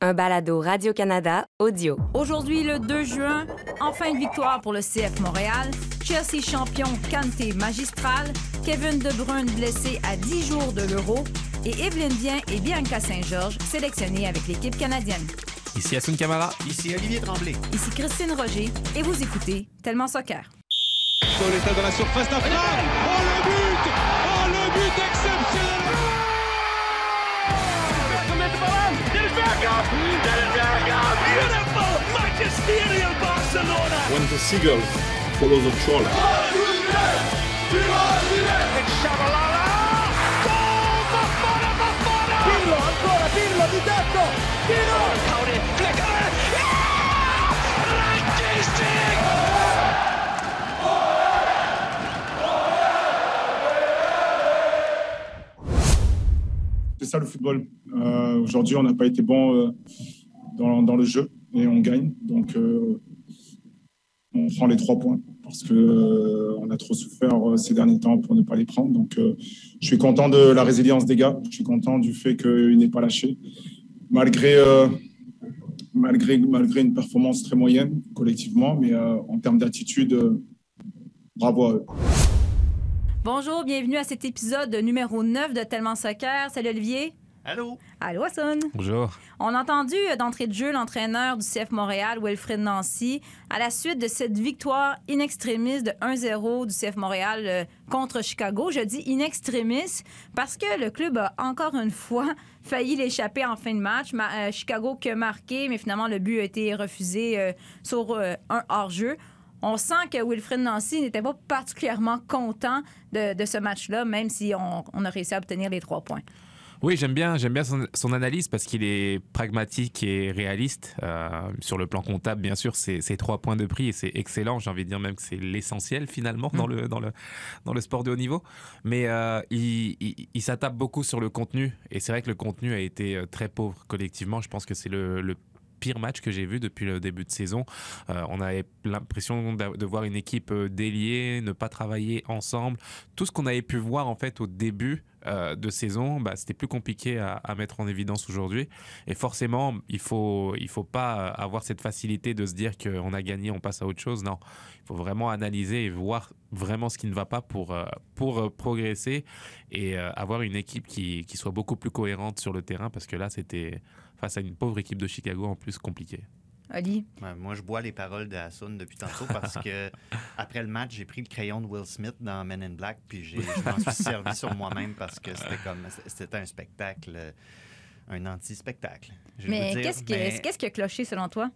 un balado Radio-Canada audio. Aujourd'hui, le 2 juin, enfin une victoire pour le CF Montréal. Chelsea champion, Kanté magistral, Kevin De Bruyne blessé à 10 jours de l'Euro et Evelyne Bien et Bianca Saint-Georges sélectionnés avec l'équipe canadienne. Ici Assun Camara. Ici Olivier Tremblay. Ici Christine Roger et vous écoutez Tellement Soccer. La surface. Oh le but Oh le but exceptionnel Beautiful magisterial Barcelona When the seagull follows the trawler. C'est ça le football. Euh, Aujourd'hui, on n'a pas été bon euh, dans, le jeu et on gagne. Donc, euh, on prend les trois points parce que on a trop souffert ces derniers temps pour ne pas les prendre. Donc, je suis content de la résilience des gars. Je suis content du fait qu'il n'ait pas lâché, malgré malgré malgré une performance très moyenne collectivement, mais en termes d'attitude, bravo à eux. Bonjour, bienvenue à cet épisode numéro 9 de Tellement Soccer. Salut Olivier. Allô? Allô, Hassan? Bonjour. On a entendu euh, d'entrée de jeu l'entraîneur du CF Montréal, Wilfred Nancy, à la suite de cette victoire in extremis de 1-0 du CF Montréal euh, contre Chicago. Je dis in extremis parce que le club a encore une fois failli l'échapper en fin de match. Ma- euh, Chicago qui a marqué, mais finalement le but a été refusé euh, sur un hors-jeu. On sent que Wilfred Nancy n'était pas particulièrement content de, de ce match-là, même si on, on a réussi à obtenir les trois points. Oui, j'aime bien, j'aime bien son, son analyse parce qu'il est pragmatique et réaliste. Euh, sur le plan comptable, bien sûr, c'est trois points de prix et c'est excellent. J'ai envie de dire même que c'est l'essentiel finalement dans, le, dans, le, dans le sport de haut niveau. Mais euh, il, il, il s'attaque beaucoup sur le contenu et c'est vrai que le contenu a été euh, très pauvre collectivement. Je pense que c'est le, le pire match que j'ai vu depuis le début de saison. Euh, on avait l'impression de voir une équipe euh, déliée, ne pas travailler ensemble. Tout ce qu'on avait pu voir en fait au début euh, de saison, bah, c'était plus compliqué à, mettre en évidence aujourd'hui. Et forcément, il faut il faut pas avoir cette facilité de se dire qu'on a gagné, on passe à autre chose. Non, il faut vraiment analyser et voir vraiment ce qui ne va pas pour pour progresser et avoir une équipe qui, qui soit beaucoup plus cohérente sur le terrain parce que là, c'était face à une pauvre équipe de Chicago en plus compliqué. Oli? Ouais, moi, je bois les paroles de Hassoun depuis tantôt parce que après le match, j'ai pris le crayon de Will Smith dans Men in Black puis j'ai- je m'en suis servi sur moi-même parce que c'était comme c'était un spectacle, un anti-spectacle. Mais qu'est-ce qui, mais qu'est-ce qui a cloché selon toi?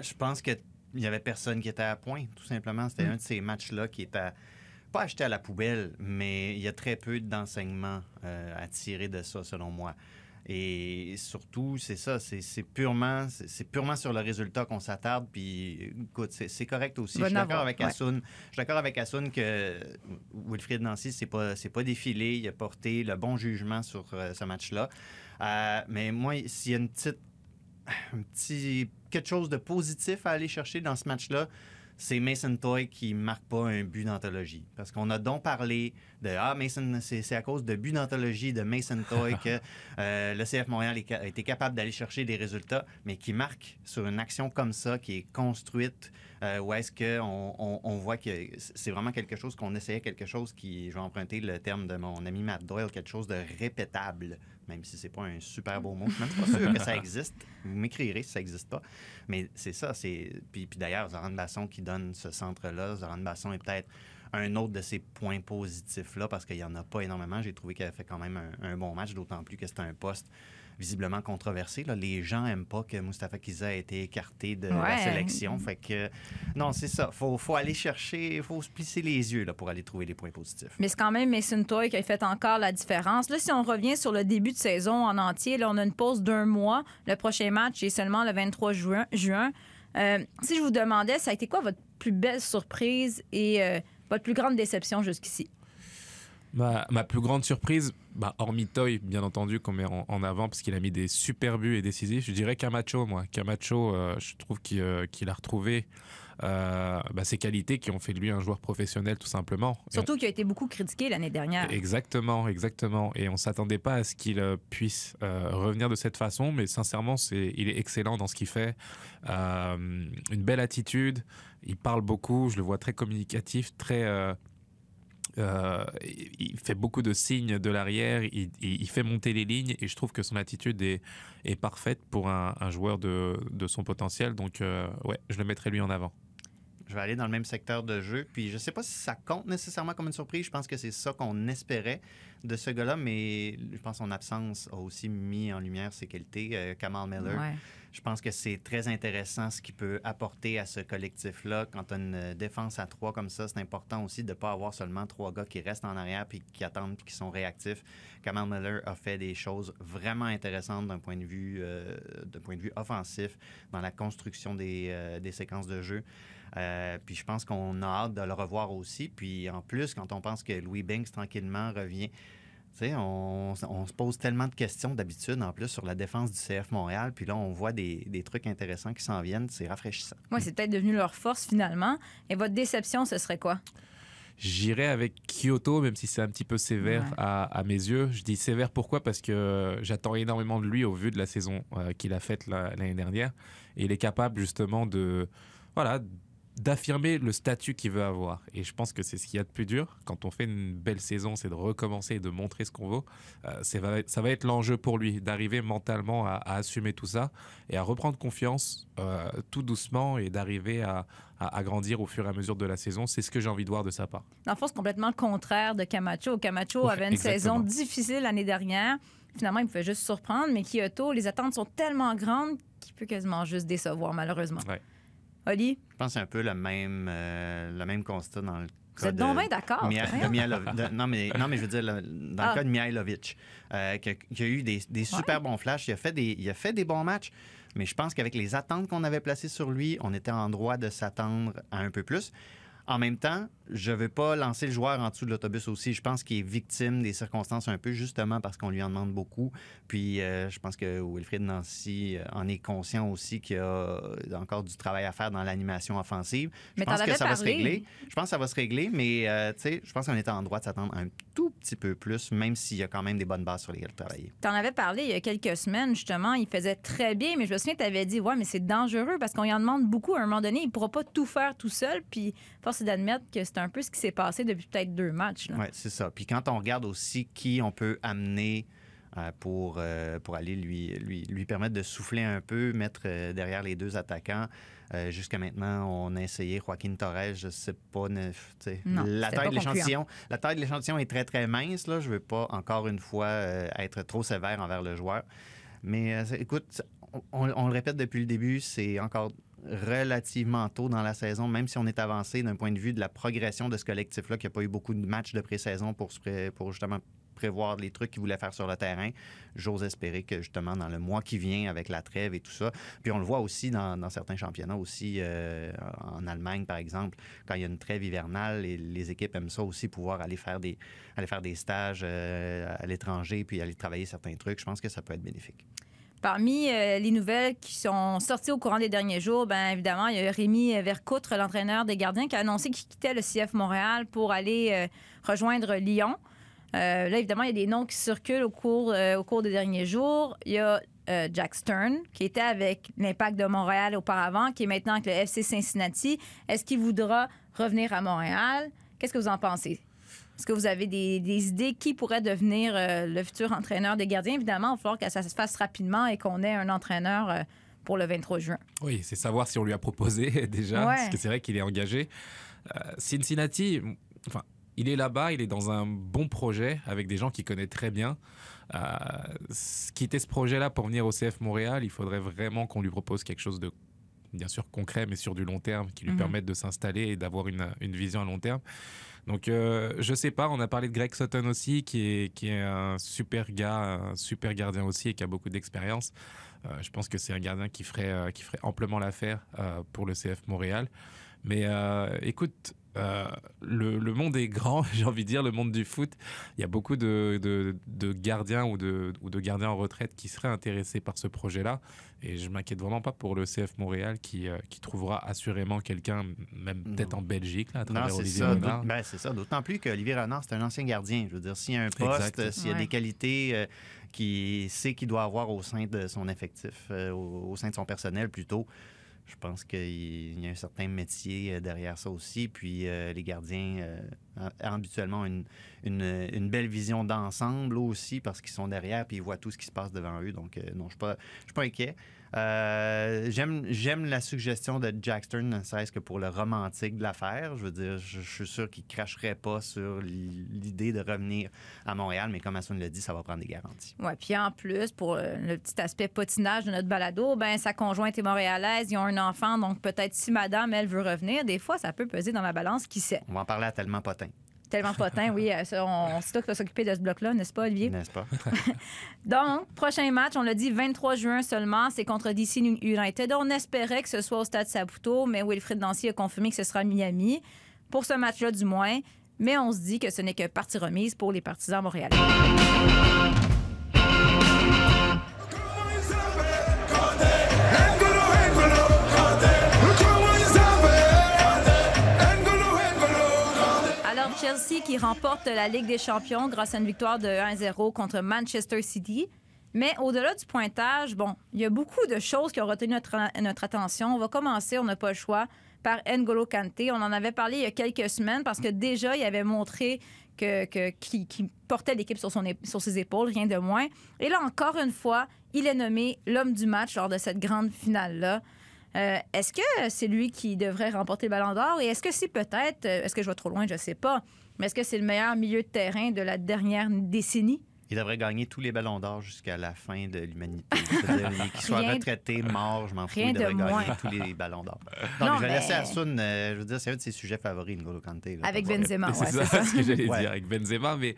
Je pense que il y avait personne qui était à point, tout simplement. C'était un de ces matchs-là qui était pas acheté à la poubelle, mais il y a très peu d'enseignements euh, à tirer de ça, selon moi. Et surtout, c'est ça, c'est purement, c'est purement sur le résultat qu'on s'attarde. Puis, écoute, c'est correct aussi. Va Je suis d'accord avec ouais. Assoun. Je suis d'accord avec Assoun que Wilfried Nancy, c'est pas, c'est pas défilé. Il a porté le bon jugement sur euh, ce match-là. Euh, mais moi, s'il y a une petite, un petit quelque chose de positif à aller chercher dans ce match-là, c'est Mason Toy qui marque pas un but d'anthologie. Parce qu'on a donc parlé de Ah, Mason, c'est à cause de but d'anthologie de Mason Toy que euh, le CF Montréal est a été capable d'aller chercher des résultats, mais qui marque sur une action comme ça, qui est construite, euh, où est-ce qu'on on, on voit que c'est vraiment quelque chose qu'on essayait, quelque chose qui, je vais emprunter le terme de mon ami Matt Doyle, quelque chose de répétable, même si c'est pas un super beau mot. Je suis même pas sûr que ça existe. Vous m'écrirez si ça n'existe pas. Mais c'est ça, c'est. Puis, puis d'ailleurs, Zoran Basson qui donne ce centre-là, Zoran Basson est peut-être un autre de ces points positifs-là, parce qu'il n'y en a pas énormément. J'ai trouvé qu'elle a fait quand même un, un bon match, d'autant plus que c'était un poste visiblement controversé. Là. Les gens n'aiment pas que Mustafa Kiza ait été écarté de la sélection. Fait que, non, c'est ça. faut, faut aller chercher, il faut se plisser les yeux là, pour aller trouver les points positifs. Mais c'est quand même Mason Toy qui a fait encore la différence. Là, si on revient sur le début de saison en entier, là, on a une pause d'un mois. Le prochain match est seulement le 23 juin. juin. Euh, si je vous demandais, ça a été quoi votre plus belle surprise et euh, votre plus grande déception jusqu'ici? Ma, ma plus grande surprise, bah, hormis Toy, bien entendu, qu'on met en, en avant, parce qu'il a mis des super buts et décisifs, je dirais Camacho, moi. Camacho, euh, je trouve qu'il euh, a retrouvé euh, bah, ses qualités qui ont fait de lui un joueur professionnel, tout simplement. Surtout qu'il a été beaucoup critiqué l'année dernière. Exactement, exactement. Et on s'attendait pas à ce qu'il euh, puisse revenir de cette façon, mais sincèrement, c'est, il est excellent dans ce qu'il fait. Une belle attitude. Il parle beaucoup. Je le vois très communicatif, très. Euh, il fait beaucoup de signes de l'arrière, il, il- il fait monter les lignes et je trouve que son attitude est, est parfaite pour un, un joueur de, de son potentiel. Donc, euh, ouais, je le mettrai lui en avant. Je vais aller dans le même secteur de jeu. Puis je sais pas si ça compte nécessairement comme une surprise. Je pense que c'est ça qu'on espérait de ce gars-là, mais je pense que son absence a aussi mis en lumière ses qualités. Euh, Kamal Miller. Ouais. Je pense que c'est très intéressant ce qu'il peut apporter à ce collectif-là. Quand tu as une euh, défense à trois comme ça, c'est important aussi de ne pas avoir seulement trois gars qui restent en arrière puis qui attendent puis qui sont réactifs. Kamal Miller a fait des choses vraiment intéressantes d'un point de vue, euh, d'un point de vue offensif dans la construction des, euh, des séquences de jeu. Puis je pense qu'on a hâte de le revoir aussi. Puis en plus, quand on pense que Louis Banks tranquillement revient, on, on se pose tellement de questions d'habitude en plus sur la défense du CF Montréal. Puis là, on voit des, des trucs intéressants qui s'en viennent. C'est rafraîchissant. Ouais, c'est peut-être devenu leur force finalement. Et votre déception, ce serait quoi? J'irai avec Kyoto, même si c'est un petit peu sévère Ouais. à, à mes yeux. Je dis sévère pourquoi? Parce que j'attends énormément de lui au vu de la saison euh, qu'il a faite la- l'année dernière. Et il est capable justement de, voilà, d'affirmer le statut qu'il veut avoir. Et je pense que c'est ce qu'il y a de plus dur. Quand on fait une belle saison, c'est de recommencer et de montrer ce qu'on vaut. Euh, ça va être l'enjeu pour lui, d'arriver mentalement à, à assumer tout ça et à reprendre confiance euh, tout doucement et d'arriver à, à- à grandir au fur et à mesure de la saison. C'est ce que j'ai envie de voir de sa part. Dans le fond, c'est complètement le contraire de Camacho. Camacho Ouais, avait une exactement. saison difficile l'année dernière. Finalement, il pouvait juste surprendre, mais Kyoto, les attentes sont tellement grandes qu'il peut quasiment juste décevoir, malheureusement. Ouais. Oli, Je pense que c'est un peu le même, euh, le même constat dans le vous cas êtes de- donc bien d'accord. Non, mais, non, mais je veux dire, le- dans Ah. le cas de Mihailovic, euh, qui, a, qui a eu des, des super bons flashs, il a, fait des, il a fait des bons matchs, mais je pense qu'avec les attentes qu'on avait placées sur lui, on était en droit de s'attendre à un peu plus. En même temps, je ne veux pas lancer le joueur en dessous de l'autobus aussi. Je pense qu'il est victime des circonstances un peu, justement parce qu'on lui en demande beaucoup. Puis euh, je pense que Wilfried Nancy euh, en est conscient aussi qu'il y a encore du travail à faire dans l'animation offensive. Je Mais pense que ça va se régler. Je pense que ça va se régler, mais euh, je pense qu'on était en droit de s'attendre un tout petit peu plus, même s'il y a quand même des bonnes bases sur lesquelles travailler. T'en avais parlé il y a quelques semaines, justement. Il faisait très bien, mais je me souviens que t'avais dit, ouais, mais c'est dangereux parce qu'on y en demande beaucoup. À un moment donné, il pourra pas tout faire tout seul. Puis, force est d'admettre que c'est un peu ce qui s'est passé depuis peut-être deux matchs. Oui, c'est ça. Puis quand on regarde aussi qui on peut amener euh, pour, euh, pour aller lui, lui, lui permettre de souffler un peu, mettre euh, derrière les deux attaquants. Euh, Jusqu'à maintenant, on a essayé Joaquin Torres, je sais pas. ne- Non, la taille pas de l'échantillon, la taille de l'échantillon est très très mince. Là, je veux pas encore une fois euh, être trop sévère envers le joueur. Mais euh, écoute, on, on le répète depuis le début, c'est encore relativement tôt dans la saison, même si on est avancé d'un point de vue de la progression de ce collectif-là, qui n'a pas eu beaucoup de matchs de pré-saison pour, pour justement prévoir les trucs qu'il voulait faire sur le terrain. J'ose espérer que justement dans le mois qui vient avec la trêve et tout ça, puis on le voit aussi dans, certains championnats aussi, euh, en Allemagne par exemple, quand il y a une trêve hivernale, les, les équipes aiment ça aussi, pouvoir aller faire des, aller faire des stages euh, à l'étranger puis aller travailler certains trucs. Je pense que ça peut être bénéfique. Parmi euh, les nouvelles qui sont sorties au courant des derniers jours, bien évidemment, il y a Rémi Vercoutre, l'entraîneur des gardiens, qui a annoncé qu'il quittait le CF Montréal pour aller rejoindre Lyon. Euh, là, évidemment, il y a des noms qui circulent au cours, euh, au cours des derniers jours. Il y a euh, Jack Stern, qui était avec l'Impact de Montréal auparavant, qui est maintenant avec le FC Cincinnati. Est-ce qu'il voudra revenir à Montréal? Qu'est-ce que vous en pensez? Est-ce que vous avez des, des idées qui pourrait devenir le futur entraîneur des gardiens? Évidemment, il va falloir que ça se fasse rapidement et qu'on ait un entraîneur pour le 23 juin. Oui, c'est savoir si on lui a proposé déjà, Ouais. parce que c'est vrai qu'il est engagé. Cincinnati, enfin, il est là-bas, il est dans un bon projet avec des gens qu'il connaît très bien. Euh, quitter ce projet-là pour venir au CF Montréal, il faudrait vraiment qu'on lui propose quelque chose de bien sûr concret, mais sur du long terme, qui lui Mhm. permette de s'installer et d'avoir une, une vision à long terme. Donc, euh, je sais pas, on a parlé de Greg Sutton aussi, qui est, qui est un super gars, un super gardien aussi et qui a beaucoup d'expérience. Euh, je pense que c'est un gardien qui ferait, euh, qui ferait amplement l'affaire pour le CF Montréal. Mais euh, écoute, euh, le, le monde est grand, j'ai envie de dire, le monde du foot. Il y a beaucoup de, de- de gardiens ou de, ou de gardiens en retraite qui seraient intéressés par ce projet-là. Et je m'inquiète vraiment pas pour le CF Montréal qui, euh, qui trouvera assurément quelqu'un, même peut-être Non. en Belgique, là, à Non, travers c'est Olivier ça. Renard. Ben, c'est ça. D'autant plus qu'Olivier Renard, c'est un ancien gardien. Je veux dire, s'il y a un poste, s'il y a Ouais. des qualités euh, qu'il sait qu'il doit avoir au sein de son effectif, euh, au, au sein de son personnel plutôt, je pense qu'il il y a un certain métier euh, derrière ça aussi. Puis euh, les gardiens, euh, habituellement, une, une, une belle vision d'ensemble aussi parce qu'ils sont derrière puis ils voient tout ce qui se passe devant eux. Donc, euh, non, je ne suis pas, je suis pas inquiet. Euh, j'aime, la suggestion de Jackson, ne serait-ce que pour le romantique de l'affaire. Je veux dire, je, je suis sûr qu'il ne cracherait pas sur l'idée de revenir à Montréal, mais comme Assun l'a dit, ça va prendre des garanties. Ouais, puis en plus, pour euh, le petit aspect potinage de notre balado, ben sa conjointe est montréalaise, ils ont un enfant, donc peut-être si madame, elle veut revenir, des fois, ça peut peser dans la balance, qui sait? On va en parler à tellement potin, Tellement potin, oui, euh, on, c'est toi qui vas s'occuper de ce bloc-là, n'est-ce pas, Olivier? n'est-ce pas? Donc, prochain match, on l'a dit 23 juin seulement, c'est contre DC United. On espérait que ce soit au stade Saputo, mais Wilfrid Nancy a confirmé que ce sera à Miami, pour ce match-là du moins. Mais on se dit que ce n'est que partie remise pour les partisans montréalais. Chelsea qui remporte la Ligue des champions grâce à une victoire de 1-0 contre Manchester City. Mais au-delà du pointage, bon, il y a beaucoup de choses qui ont retenu notre, notre attention. On va commencer, on n'a pas le choix, par N'Golo Kanté. On en avait parlé il y a quelques semaines parce que déjà, il avait montré que, que- portait l'équipe sur, son, sur ses épaules, rien de moins. Et là, encore une fois, il est nommé l'homme du match lors de cette grande finale-là. Euh, est-ce que c'est lui qui devrait remporter le ballon d'or? Et est-ce que c'est peut-être, euh, est-ce que je vais trop loin, je ne sais pas, mais est-ce que c'est le meilleur milieu de terrain de la dernière décennie? Il devrait gagner tous les ballons d'or jusqu'à la fin de l'humanité. Qu'il soit Rien- retraité, mort, je m'en fous, il devrait de gagner moins. tous les ballons d'or. Non, Donc, je vais mais- laisser Assun, euh, je veux dire, c'est un de ses sujets favoris, N'Golo Kanté. là, Avec Benzema, c'est c'est ça, ça. ce que j'allais Ouais. dire avec Benzema. Mais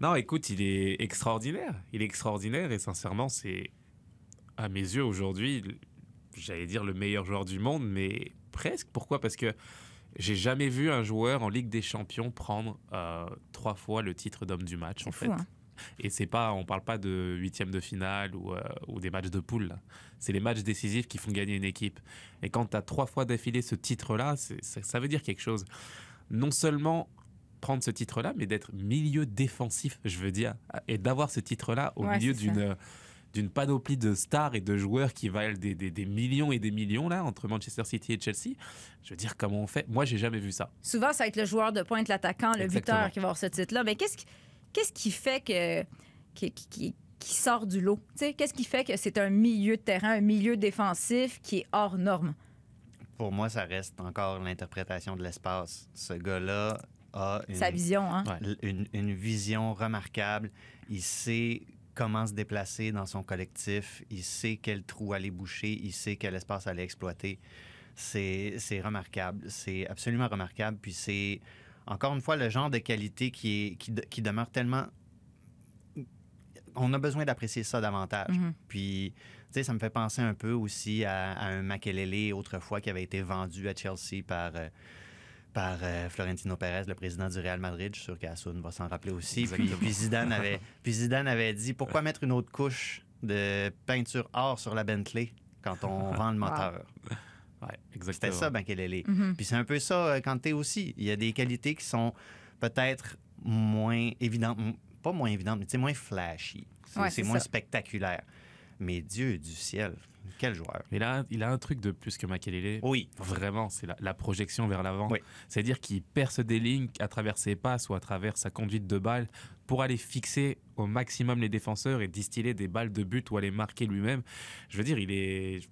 non, écoute, il est extraordinaire. Il est extraordinaire et sincèrement, c'est à mes yeux aujourd'hui, j'allais dire le meilleur joueur du monde, mais presque. Pourquoi? Parce que j'ai jamais vu un joueur en Ligue des Champions prendre euh, trois fois le titre d'homme du match. En fou, fait. hein? Et c'est pas, on parle pas de huitième de finale ou, euh, ou des matchs de poule. C'est les matchs décisifs qui font gagner une équipe. Et quand tu as trois fois d'affilée ce titre-là, ça, ça veut dire quelque chose. Non seulement prendre ce titre-là, mais d'être milieu défensif, je veux dire, et d'avoir ce titre-là au Ouais, milieu d'une d'une panoplie de stars et de joueurs qui valent des, des- des millions et des millions là entre Manchester City et Chelsea. Je veux dire comment on fait? Moi, j'ai jamais vu ça. Souvent, ça va être le joueur de pointe, l'attaquant, le Exactement. buteur qui va avoir ce titre-là. Mais qu'est-ce qui, qu'est-ce qui fait que, qui, qui- sort du lot? Tu sais, Qu'est-ce qui fait que c'est un milieu de terrain, un milieu défensif qui est hors norme? Pour moi, ça reste encore l'interprétation de l'espace. Ce gars-là a une, Sa vision, hein? Une- une vision remarquable. Il sait comment se déplacer dans son collectif. Il sait quel trou aller boucher. Il sait quel espace aller exploiter. C'est remarquable. C'est absolument remarquable. Puis c'est, encore une fois, le genre de qualité qui, est, qui, qui demeure tellement... On a besoin d'apprécier ça davantage. Mhm. Puis, tu sais, ça me fait penser un peu aussi à, à un Makelele autrefois qui avait été vendu à Chelsea par, euh, par euh, Florentino Pérez, le président du Real Madrid. Je suis sûr qu'Assoun va s'en rappeler aussi. Puis, Zidane avait, puis Zidane avait dit pourquoi mettre une autre couche de peinture or sur la Bentley quand on vend le moteur? Ouais, C'était ça, Makelele. Mhm. Puis c'est un peu ça euh, quand t'es aussi. Il y a des qualités qui sont peut-être moins évidentes, pas moins évidentes, mais moins flashy. C'est Ouais, c'est c'est moins ça. spectaculaire. Mais Dieu du ciel, quel joueur. Là, il a un truc de plus que Makelele. Oui. Vraiment, c'est la, la projection vers l'avant. Oui. C'est-à-dire qu'il perce des lignes à travers ses passes ou à travers sa conduite de balle pour aller fixer au maximum les défenseurs et distiller des balles de but ou aller marquer lui-même. Je veux dire, il est.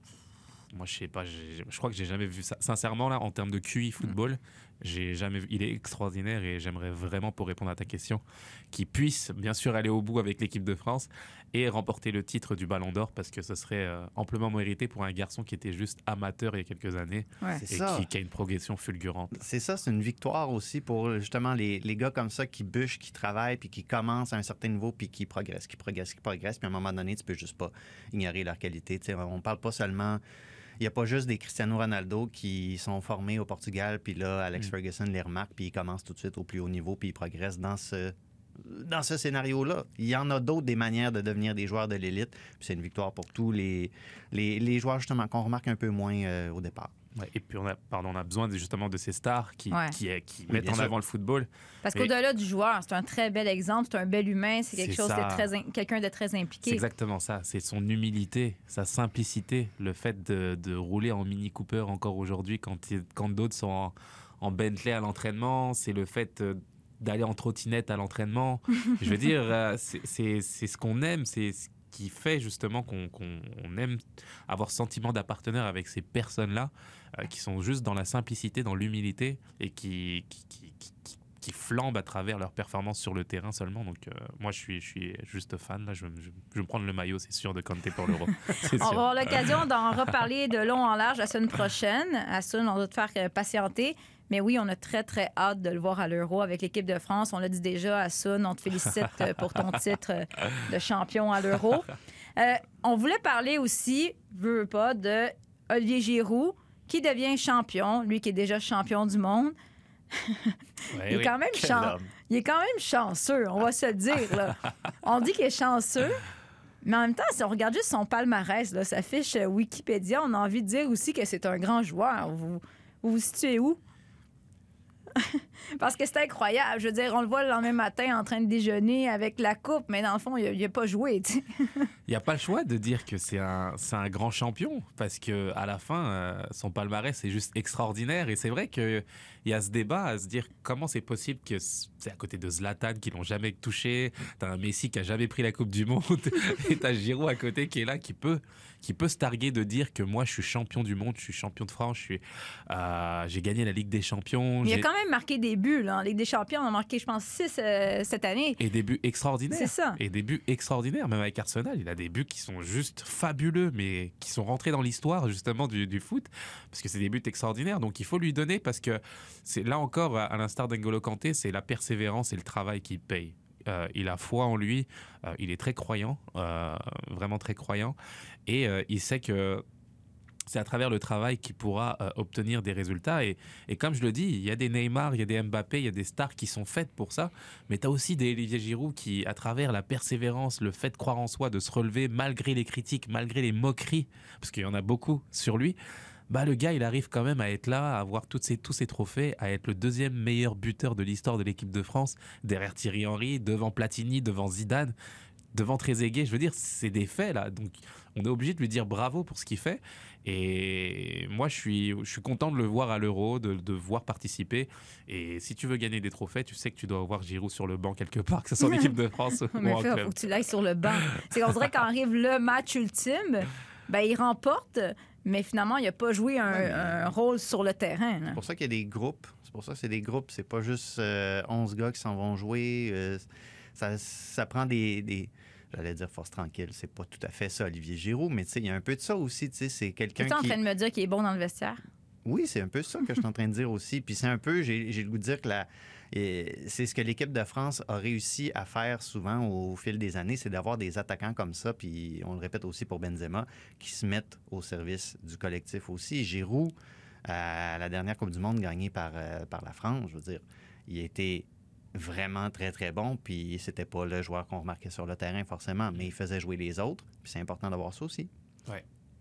Moi, je sais pas, je crois que j'ai jamais vu ça. Sincèrement, là, en termes de QI football, j'ai jamais vu. Il est extraordinaire et j'aimerais vraiment, pour répondre à ta question, qu'il puisse bien sûr aller au bout avec l'équipe de France et remporter le titre du Ballon d'Or parce que ce serait euh, amplement mérité pour un garçon qui était juste amateur il y a quelques années Ouais. Et qui, qui a une progression fulgurante. C'est ça, c'est une victoire aussi pour justement les, les gars comme ça qui bûchent, qui travaillent, puis qui commencent à un certain niveau, puis qui progressent, qui progressent, qui progressent. Puis à un moment donné, tu peux juste pas ignorer leur qualité. Tu sais, on parle pas seulement il n'y a pas juste des Cristiano Ronaldo qui sont formés au Portugal, puis là, Alex Mm. Ferguson les remarque, puis ils commencent tout de suite au plus haut niveau, puis ils progressent dans ce, dans ce scénario-là. Il y en a d'autres des manières de devenir des joueurs de l'élite, c'est une victoire pour tous les, les, les joueurs, justement, qu'on remarque un peu moins euh, au départ. Ouais, et puis on a, pardon, on a besoin de- justement de ces stars qui, Ouais. qui, qui Oui, mettent en sûr. avant le football. Parce qu'au-delà du joueur, c'est un très bel exemple, c'est un bel humain, c'est quelque C'est chose de très, in- quelqu'un de très C'est impliqué. exactement ça. C'est son humilité, sa simplicité, le fait de, de rouler en Mini Cooper encore aujourd'hui quand, quand d'autres sont en, en Bentley à l'entraînement. C'est le fait euh, d'aller en trottinette à l'entraînement. Je veux dire, euh, c'est- ce qu'on aime, c'est ce qui fait justement qu'on qu'on- on aime avoir ce sentiment d'appartenir avec ces personnes-là euh, qui sont juste dans la simplicité, dans l'humilité et qui, qui, qui- qui- flambent à travers leur performance sur le terrain seulement. Donc, euh, moi, je suis, je suis juste fan. Là, je, vais me- je, je vais me prendre le maillot, c'est sûr, de Kanté pour l'Euro. On va avoir l'occasion d'en reparler de long en large la semaine prochaine. Assun, on va te faire patienter. Mais oui, on a très, très hâte de le voir à l'Euro avec l'équipe de France. On l'a dit déjà, Assun, on te félicite euh, pour ton titre euh, de champion à l'Euro. Euh, on voulait parler aussi, veux veux pas, de Olivier Giroud, qui devient champion, lui qui est déjà champion du monde. Ouais, Il est oui. quand même chan- il est quand même chanceux, on va se le dire. Là. On dit qu'il est chanceux, mais en même temps, si on regarde juste son palmarès, là, sa fiche Wikipédia, on a envie de dire aussi que c'est un grand joueur. Vous vous, vous situez où? Parce que c'est incroyable. Je veux dire, on le voit le lendemain matin en train de déjeuner avec la coupe, mais dans le fond, il n'a pas joué. Il n'y a pas le choix de dire que c'est un, un grand champion parce que à la fin, euh, son palmarès est juste extraordinaire. Et c'est vrai qu'il y a ce débat à se dire comment c'est possible que c'est à côté de Zlatan qui l'ont jamais touché, t'as un Messi qui a jamais pris la Coupe du Monde et t'as Giroud à côté qui est là, qui peut, qui peut se targuer de dire que moi je suis champion du monde, je suis champion de France, je suis, euh, j'ai gagné la Ligue des Champions. Il a quand même marqué des buts. Là. En Ligue des Champions, on a marqué, je pense, 6 cette année. Et des buts extraordinaires. C'est ça. Et des buts extraordinaires, même avec Arsenal. Il a des buts qui sont juste fabuleux, mais qui sont rentrés dans l'histoire justement du, du foot, parce que c'est des buts extraordinaires. Donc il faut lui donner, parce que c'est là encore, à, l'instar d'Engolo Kanté, c'est la persévérance et le travail qui paye. Euh, il a foi en lui, euh, il est très croyant, euh, vraiment très croyant, et il sait que c'est à travers le travail qu'il pourra obtenir des résultats. Et, et comme je le dis, il y a des Neymar, il y a des Mbappé, il y a des stars qui sont faites pour ça. Mais tu as aussi des Olivier Giroud qui, à travers la persévérance, le fait de croire en soi, de se relever malgré les critiques, malgré les moqueries, parce qu'il y en a beaucoup sur lui, bah le gars, il arrive quand même à être là, à avoir toutes tous ces trophées, à être le deuxième meilleur buteur de l'histoire de l'équipe de France, derrière Thierry Henry, devant Platini, devant Zidane, devant Trezeguet. Je veux dire, c'est des faits là. Donc, on est obligé de lui dire bravo pour ce qu'il fait. Et moi, je suis, je suis content de le voir à l'Euro, de, de voir participer. Et si tu veux gagner des trophées, tu sais que tu dois avoir Giroud sur le banc quelque part, que ce soit en équipe de France ou en il faut club. que tu l'ailles sur le banc. C'est qu'on dirait quand arrive le match ultime, ben, il remporte, mais finalement, il n'a pas joué un, Ouais, mais- un rôle sur le terrain. C'est pour ça qu'il y a des groupes. C'est pour ça que c'est des groupes. C'est pas juste euh, 11 gars qui s'en vont jouer. euh, ça, ça prend des. des- J'allais dire force tranquille. C'est pas tout à fait ça, Olivier Giroud, mais tu sais, il y a un peu de ça aussi. tu sais, C'est Tu quelqu'un es en qui. train de me dire qu'il est bon dans le vestiaire? Oui, c'est un peu ça que je suis en train de dire aussi. Puis c'est un peu, j'ai le goût de dire que la- euh, c'est ce que l'équipe de France a réussi à faire souvent au fil des années, c'est d'avoir des attaquants comme ça, puis on le répète aussi pour Benzema, qui se mettent au service du collectif aussi. Giroud, à la dernière Coupe du Monde gagnée par, euh, par la France, je veux dire, il était vraiment très, très bon, puis c'était pas le joueur qu'on remarquait sur le terrain forcément, mais il faisait jouer les autres, puis c'est important d'avoir ça aussi.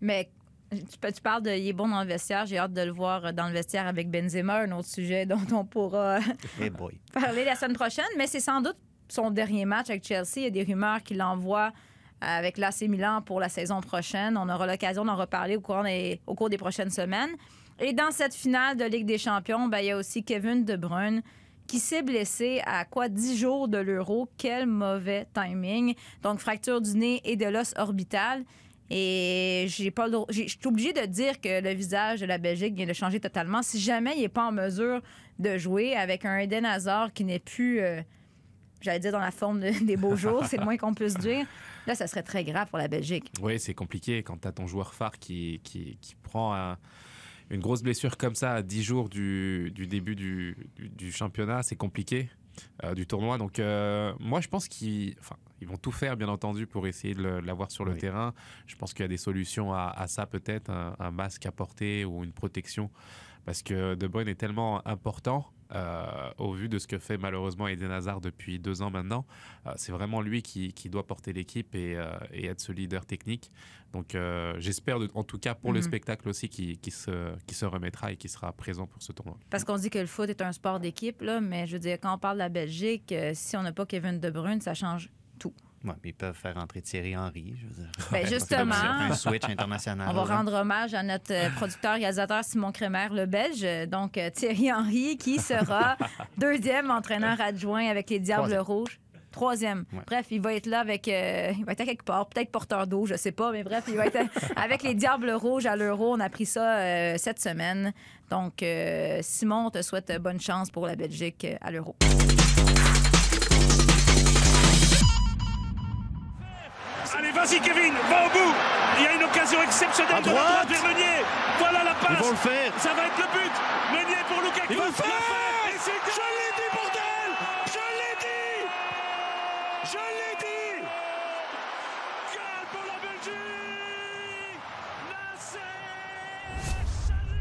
Mais tu, parles de il est bon dans le vestiaire. J'ai hâte de le voir dans le vestiaire avec Benzema, un autre sujet dont on pourra Eh boy. parler la semaine prochaine. Mais c'est sans doute son dernier match avec Chelsea. Il y a des rumeurs qu'il l'envoie avec l'AC Milan pour la saison prochaine. On aura l'occasion d'en reparler au cours, des, au cours des prochaines semaines. Et dans cette finale de Ligue des Champions, ben, il y a aussi Kevin De Bruyne qui s'est blessé à quoi 10 jours de l'Euro. Quel mauvais timing. Donc, fracture du nez et de l'os orbital. Et j'ai pas le je suis obligée de dire que le visage de la Belgique vient de changer totalement. Si jamais il n'est pas en mesure de jouer avec un Eden Hazard qui n'est plus, euh, j'allais dire, dans la forme de- des beaux jours, c'est le moins qu'on puisse dire, là, ça serait très grave pour la Belgique. Oui, c'est compliqué quand tu as ton joueur phare qui, qui, qui prend un- une grosse blessure comme ça à 10 jours du, du début du- du championnat. C'est compliqué. Euh, du tournoi. Donc, euh, moi, je pense qu'ils enfin, ils vont tout faire, bien entendu, pour essayer de l'avoir sur le Oui. terrain. Je pense qu'il y a des solutions à, à ça, peut-être, un, un masque à porter ou une protection. Parce que De Bruyne est tellement important euh, au vu de ce que fait malheureusement Eden Hazard depuis deux ans maintenant. Euh, c'est vraiment lui qui, qui doit porter l'équipe et, euh, et être ce leader technique. Donc j'espère en tout cas pour le Mhm. spectacle aussi qui, qui se, qui se remettra et qui sera présent pour ce tournoi. Parce qu'on dit que le foot est un sport d'équipe, là, mais je veux dire, quand on parle de la Belgique, si on n'a pas Kevin De Bruyne, ça change. Ouais, mais ils peuvent faire entrer Thierry Henry. Je veux dire. Ben, justement. un switch international. On va là. rendre hommage à notre euh, producteur réalisateur Simon Crémer, le Belge, donc euh, Thierry Henry, qui sera deuxième entraîneur adjoint avec les Diables Troisième. Rouges. Troisième. Ouais. Bref, il va être là avec. euh, il va être à quelque part, peut-être porteur d'eau, je sais pas, mais bref, il va être avec les Diables Rouges à l'Euro. On a pris ça euh, cette semaine. Donc, euh, Simon, on te souhaite bonne chance pour la Belgique à l'Euro. Vas-y Kevin, va au bout. Il y a une occasion exceptionnelle À de la droite. droite vers Meunier. Voilà la Ils passe. vont le faire. Ça va être le but. Meunier pour Lukaku. Ils vont le faire. l'a fait. Et c'est- Je l'ai dit, bordel Je l'ai dit Je l'ai dit Goal pour la Belgique Nasser Chadli.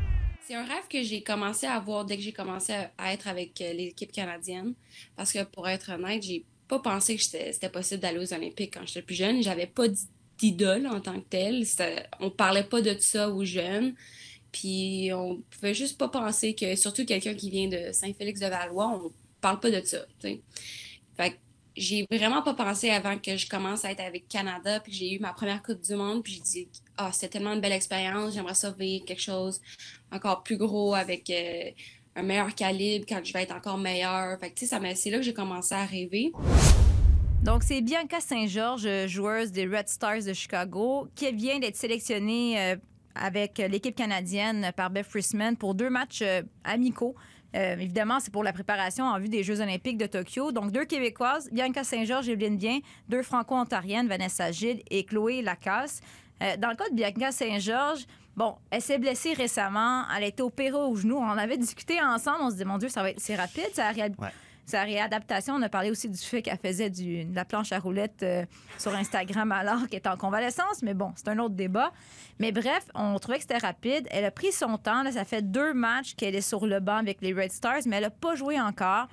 C'est un rêve que j'ai commencé à avoir dès que j'ai commencé à- à être avec euh, l'équipe canadienne. Parce que pour être honnête, j'ai pas pensé que c'était possible d'aller aux Olympiques quand j'étais plus jeune. J'avais pas d'i- d'idole en tant que telle. On parlait pas de ça aux jeunes. Puis on pouvait juste pas penser que, surtout quelqu'un qui vient de Saint-Félix-de-Valois, on parle pas de ça. tu sais. Fait que j'ai vraiment pas pensé avant que je commence à être avec Canada, puis j'ai eu ma première Coupe du Monde, puis j'ai dit, ah, c'était tellement une belle expérience, j'aimerais ça vivre quelque chose encore plus gros avec euh, un meilleur calibre quand je vais être encore meilleur. Fait que, ça c'est là que j'ai commencé à rêver. Donc, c'est Bianca Saint-Georges, joueuse des Red Stars de Chicago, qui vient d'être sélectionnée euh, avec l'équipe canadienne par Beth Friesman pour deux matchs euh, amicaux. Euh, évidemment, c'est pour la préparation en vue des Jeux olympiques de Tokyo. Donc, deux Québécoises, Bianca Saint-Georges et Evelyne Bien, deux Franco-Ontariennes, Vanessa Gilles et Chloé Lacasse. Dans le cas de Bianca Saint-Georges, bon, elle s'est blessée récemment. Elle a été opérée au genou. On en avait discuté ensemble. On se dit, mon Dieu, ça va être, c'est rapide. Ça Ouais. sa réadaptation, on a parlé aussi du fait qu'elle faisait du, de la planche à roulettes euh, sur Instagram alors qu'elle est en convalescence, mais bon, c'est un autre débat. Mais bref, on trouvait que c'était rapide. Elle a pris son temps. Là, ça fait deux matchs qu'elle est sur le banc avec les Red Stars, mais elle n'a pas joué encore.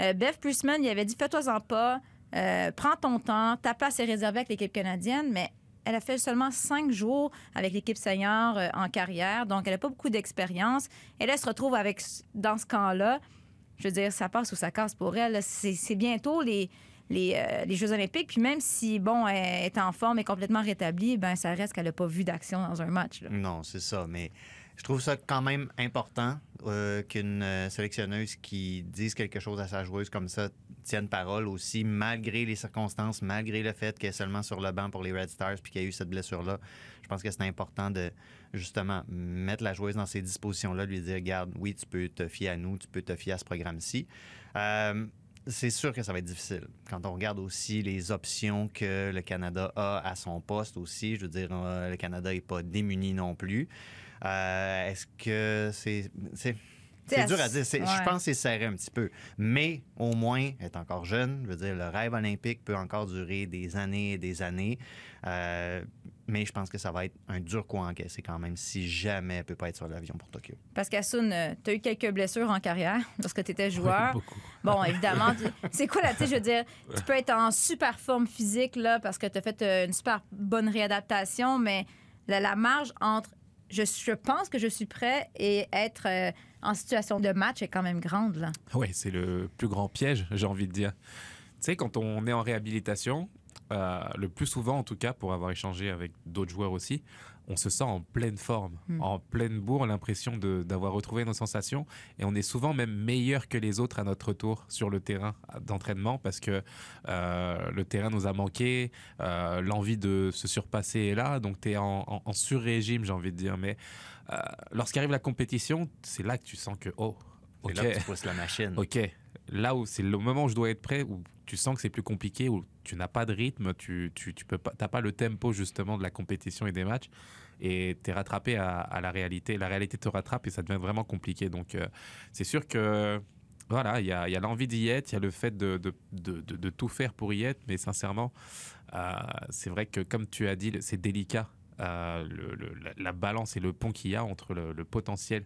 Euh, Beth Plusman, il avait dit Fais-toi-en pas, euh, prends ton temps, ta place est réservée avec l'équipe canadienne, mais elle a fait seulement cinq jours avec l'équipe senior euh, en carrière, donc elle n'a pas beaucoup d'expérience. Elle se retrouve avec, dans ce camp-là. Je veux dire, ça passe ou ça casse pour elle. C'est bientôt euh, les Jeux olympiques. Puis même si, bon, elle est en forme et complètement rétablie, ben ça reste qu'elle n'a pas vu d'action dans un match. Non, c'est ça. Mais je trouve ça quand même important euh, qu'une euh, sélectionneuse qui dise quelque chose à sa joueuse comme ça tienne parole aussi, malgré les circonstances, malgré le fait qu'elle est seulement sur le banc pour les Red Stars puis qu'il y a eu cette blessure-là. Je pense que c'est important de justement mettre la joueuse dans ces dispositions-là, lui dire Regarde, oui, tu peux te fier à nous, tu peux te fier à ce programme-ci. Euh, c'est sûr que ça va être difficile. Quand on regarde aussi les options que le Canada a à son poste aussi, je veux dire, le Canada n'est pas démuni non plus. Euh, Est-ce que c'est... c'est- dur à dire. C'est- ouais. Je pense que c'est serré un petit peu. Mais au moins, elle est encore jeune. Je veux dire, le rêve olympique peut encore durer des années et des années. Euh, mais je pense que ça va être un dur coup à encaisser quand même si jamais elle ne peut pas être sur l'avion pour Tokyo. Parce qu'Assoun, tu as eu quelques blessures en carrière lorsque tu étais joueur. Beaucoup. Bon, évidemment, c'est quoi là, tu sais, je veux dire, tu peux être en super forme physique là parce que tu as fait euh, une super bonne réadaptation, mais la, la marge entre je, pense que je suis prêt et être euh, en situation de match est quand même grande là. Ouais, c'est le plus grand piège, j'ai envie de dire. Tu sais, quand on est en réhabilitation, euh, le plus souvent, en tout cas, pour avoir échangé avec d'autres joueurs aussi, on se sent en pleine forme, Hmm. en pleine bourre, l'impression d'avoir retrouvé nos sensations. Et on est souvent même meilleur que les autres à notre retour sur le terrain d'entraînement parce que euh, le terrain nous a manqué, euh, l'envie de se surpasser est là. Donc, tu es en, en, en sur-régime, j'ai envie de dire. Mais euh, lorsqu'arrive la compétition, c'est là que tu sens que, oh, C'est ok. là que tu pousses la machine. Ok, là où c'est le moment où je dois être prêt, où tu sens que c'est plus compliqué, où tu n'as pas de rythme, tu, tu, tu peux pas, pas le tempo justement de la compétition et des matchs, et tu es rattrapé à, à la réalité. La réalité te rattrape et ça devient vraiment compliqué. Donc euh, c'est sûr que Voilà, il y a, y a l'envie d'y être, il y a le fait de, de, de, tout faire pour y être, mais sincèrement, euh, c'est vrai que comme tu as dit, c'est délicat. euh, le- le- la, la balance et le pont qu'il y a entre le, le potentiel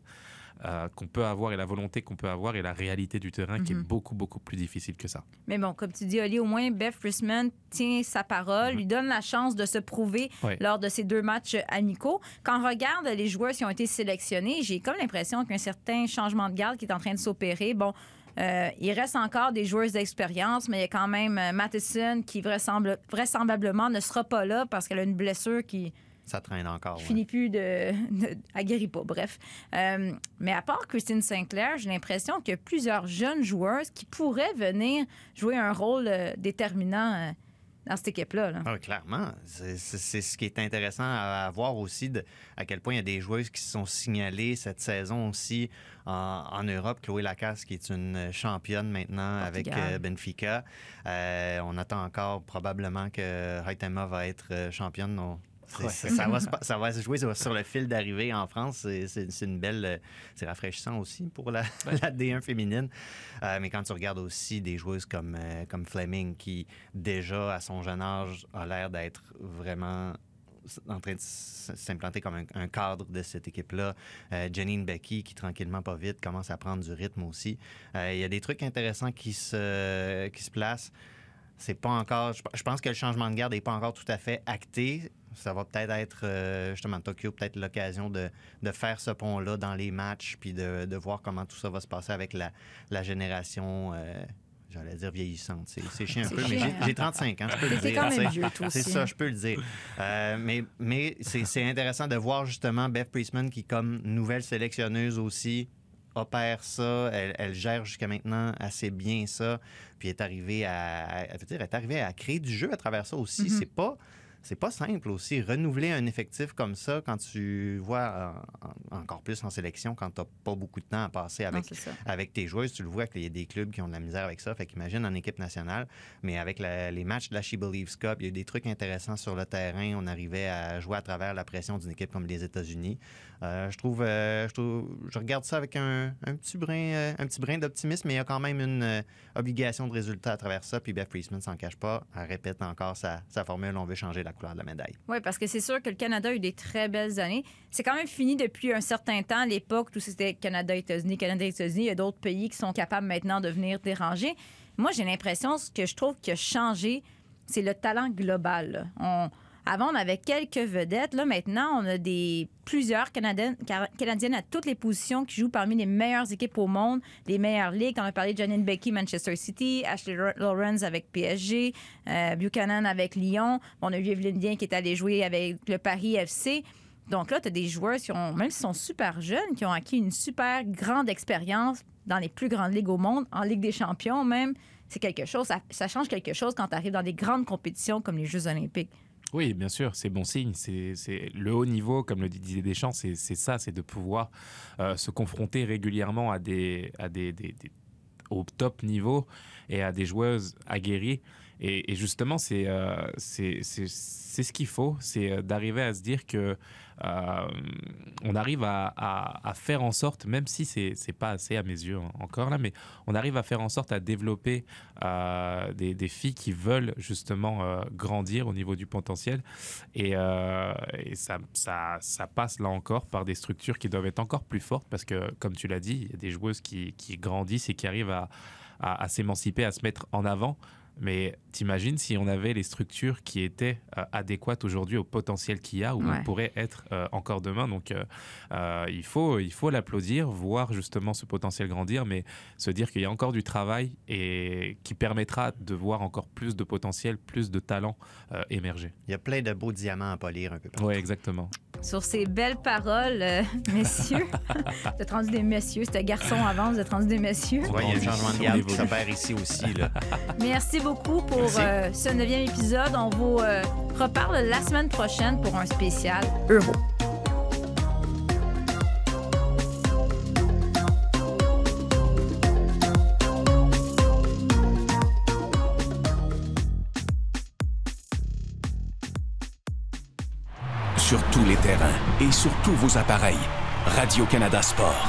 euh, qu'on peut avoir et la volonté qu'on peut avoir et la réalité du terrain qui est Mhm. beaucoup, beaucoup plus difficile que ça. Mais bon, comme tu dis, Oli, au moins, Beth Friesman tient sa parole, lui donne la chance de se prouver lors de ces deux matchs amicaux. Quand on regarde les joueurs qui ont été sélectionnés, j'ai comme l'impression qu'il y a un certain changement de garde qui est en train de s'opérer. Bon, euh, il reste encore des joueurs d'expérience, mais il y a quand même euh, Matheson qui vraisemble- vraisemblablement ne sera pas là parce qu'elle a une blessure qui, Ça traîne encore. ouais. finit plus de, elle guérit pas. Bref, Euh, mais à part Christine Sinclair, j'ai l'impression qu'il y a plusieurs jeunes joueuses qui pourraient venir jouer un rôle euh, déterminant euh, dans cette équipe-là. là. Ah, clairement. C'est ce qui est intéressant à, à voir aussi, de, à quel point il y a des joueuses qui se sont signalées cette saison aussi en, en Europe. Chloé Lacasse, qui est une championne maintenant avec euh, Benfica. Euh, on attend encore probablement que Haitema va être championne. Ouais. ça, va se, pa- ça va se jouer sur, sur le fil d'arrivée en France. C'est- une belle. euh, C'est rafraîchissant aussi pour la, la D1 féminine. Euh, mais quand tu regardes aussi des joueuses comme, euh, comme Fleming, qui déjà à son jeune âge a l'air d'être vraiment en train de s'implanter comme un, un cadre de cette équipe-là. Euh, Janine Becky, qui tranquillement, pas vite, commence à prendre du rythme aussi. Euh, Il y a des trucs intéressants qui se, qui se placent. C'est pas encore. Je pense que le changement de garde n'est pas encore tout à fait acté. Ça va peut-être être, euh, justement, Tokyo, peut-être l'occasion de, de faire ce pont-là dans les matchs, puis de, de voir comment tout ça va se passer avec la, la génération. euh, J'allais dire vieillissante. C'est chiant un peu, mais chiant, j'ai- hein. j'ai 35 ans, je peux le dire. C'est ça, je peux le dire. Euh, mais mais c'est c'est intéressant de voir justement Beth Priestman qui, comme nouvelle sélectionneuse aussi, opère ça. Elle, elle gère jusqu'à maintenant assez bien ça. Puis est arrivée à, dire, est arrivée à créer du jeu à travers ça aussi. Mhm. C'est pas. C'est pas simple aussi. Renouveler un effectif comme ça quand tu vois euh, en- encore plus en sélection, quand tu n'as pas beaucoup de temps à passer avec avec tes joueuses, tu le vois qu'il y a des clubs qui ont de la misère avec ça. Fait qu'imagine en équipe nationale, mais avec la- les matchs de la She Believes Cup, il y a eu des trucs intéressants sur le terrain. On arrivait à jouer à travers la pression d'une équipe comme les États-Unis. Euh, je trouve, euh, je trouve, je regarde ça avec un, un petit brin, un petit brin d'optimisme, mais il y a quand même une euh, obligation de résultat à travers ça. Puis Beth Priestman s'en cache pas. Elle répète encore sa, sa formule. On veut changer la Oui, parce que c'est sûr que le Canada a eu des très belles années. C'est quand même fini depuis un certain temps, l'époque où c'était Canada-États-Unis, Canada-États-Unis. Il y a d'autres pays qui sont capables maintenant de venir déranger. Moi, j'ai l'impression, ce que je trouve qui a changé, c'est le talent global. On- Avant, on avait quelques vedettes. Là, maintenant, on a des plusieurs Canadiennes, Ca- Canadiennes à toutes les positions qui jouent parmi les meilleures équipes au monde, les meilleures ligues. On a parlé de Janine Becky, Manchester City, Ashley Lawrence avec PSG, euh, Buchanan avec Lyon. On a eu Evelyne Dien qui est allée jouer avec le Paris FC. Donc là, tu as des joueurs qui ont, même s'ils sont super jeunes, qui ont acquis une super grande expérience dans les plus grandes ligues au monde, en Ligue des champions même. C'est quelque chose, ça, ça change quelque chose quand tu arrives dans des grandes compétitions comme les Jeux olympiques. Oui, bien sûr, c'est bon signe. C'est le haut niveau, comme le Didier Deschamps, c'est ça, c'est de pouvoir euh, se confronter régulièrement à des, à des, des- au top niveau et à des joueuses aguerries. Et, justement, c'est euh, c'est ce qu'il faut, c'est euh, d'arriver à se dire que euh, on arrive à, faire en sorte, même si c'est c'est pas assez à mes yeux en- encore là, mais on arrive à faire en sorte à développer euh, des, filles qui veulent justement euh, grandir au niveau du potentiel. Et, ça, passe là encore par des structures qui doivent être encore plus fortes parce que, comme tu l'as dit, il y a des joueuses qui, grandissent et qui arrivent à s'émanciper, à se mettre en avant. Mais t'imagines si on avait les structures qui étaient euh, adéquates aujourd'hui au potentiel qu'il y a, où Ouais. on pourrait être euh, encore demain. Donc euh, euh, il faut il faut l'applaudir, voir justement ce potentiel grandir, mais se dire qu'il y a encore du travail et qui permettra de voir encore plus de potentiel, plus de talent euh, émerger. Il y a plein de beaux diamants à polir un peu. Oui, exactement. Sur ces belles paroles, euh, messieurs, vous êtes rendus des messieurs. C'était garçon avant, vous êtes rendus des messieurs. Vois, il y a un changement de évolue. s'opère ici aussi. Là. Merci beaucoup pour euh, ce neuvième épisode. On vous euh, reparle la semaine prochaine pour un spécial Euro. Sur tous les terrains et sur tous vos appareils. Radio-Canada Sport.